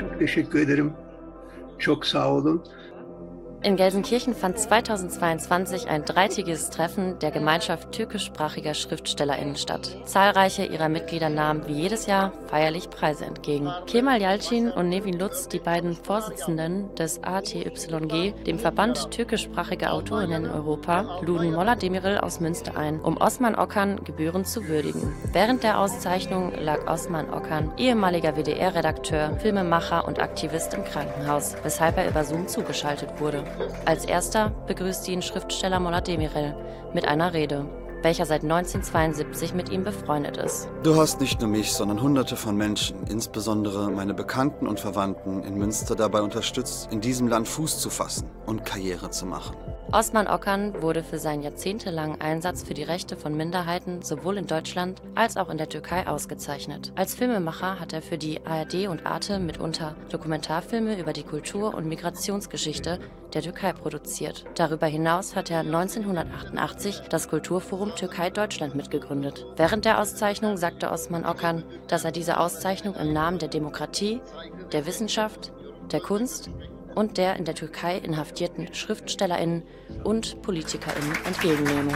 Çok teşekkür ederim. Çok sağ olun. In Gelsenkirchen fand 2022 ein dreitägiges Treffen der Gemeinschaft türkischsprachiger SchriftstellerInnen statt. Zahlreiche ihrer Mitglieder nahmen wie jedes Jahr feierlich Preise entgegen. Kemal Yalcin und Nevin Lutz, die beiden Vorsitzenden des ATYG, dem Verband türkischsprachiger Autorinnen in Europa, luden Molla Demirel aus Münster ein, um Osman Okan gebührend zu würdigen. Während der Auszeichnung lag Osman Okan, ehemaliger WDR-Redakteur, Filmemacher und Aktivist im Krankenhaus, weshalb er über Zoom zugeschaltet wurde. Als erster begrüßt ihn Schriftsteller Molla Demirel mit einer Rede, welcher seit 1972 mit ihm befreundet ist. Du hast nicht nur mich, sondern hunderte von Menschen, insbesondere meine Bekannten und Verwandten in Münster dabei unterstützt, in diesem Land Fuß zu fassen und Karriere zu machen. Osman Okan wurde für seinen jahrzehntelangen Einsatz für die Rechte von Minderheiten sowohl in Deutschland als auch in der Türkei ausgezeichnet. Als Filmemacher hat er für die ARD und Arte mitunter Dokumentarfilme über die Kultur- und Migrationsgeschichte der Türkei produziert. Darüber hinaus hat er 1988 das Kulturforum Türkei-Deutschland mitgegründet. Während der Auszeichnung sagte Osman Okan, dass er diese Auszeichnung im Namen der Demokratie, der Wissenschaft, der Kunst und der in der Türkei inhaftierten SchriftstellerInnen und PolitikerInnen entgegennehme.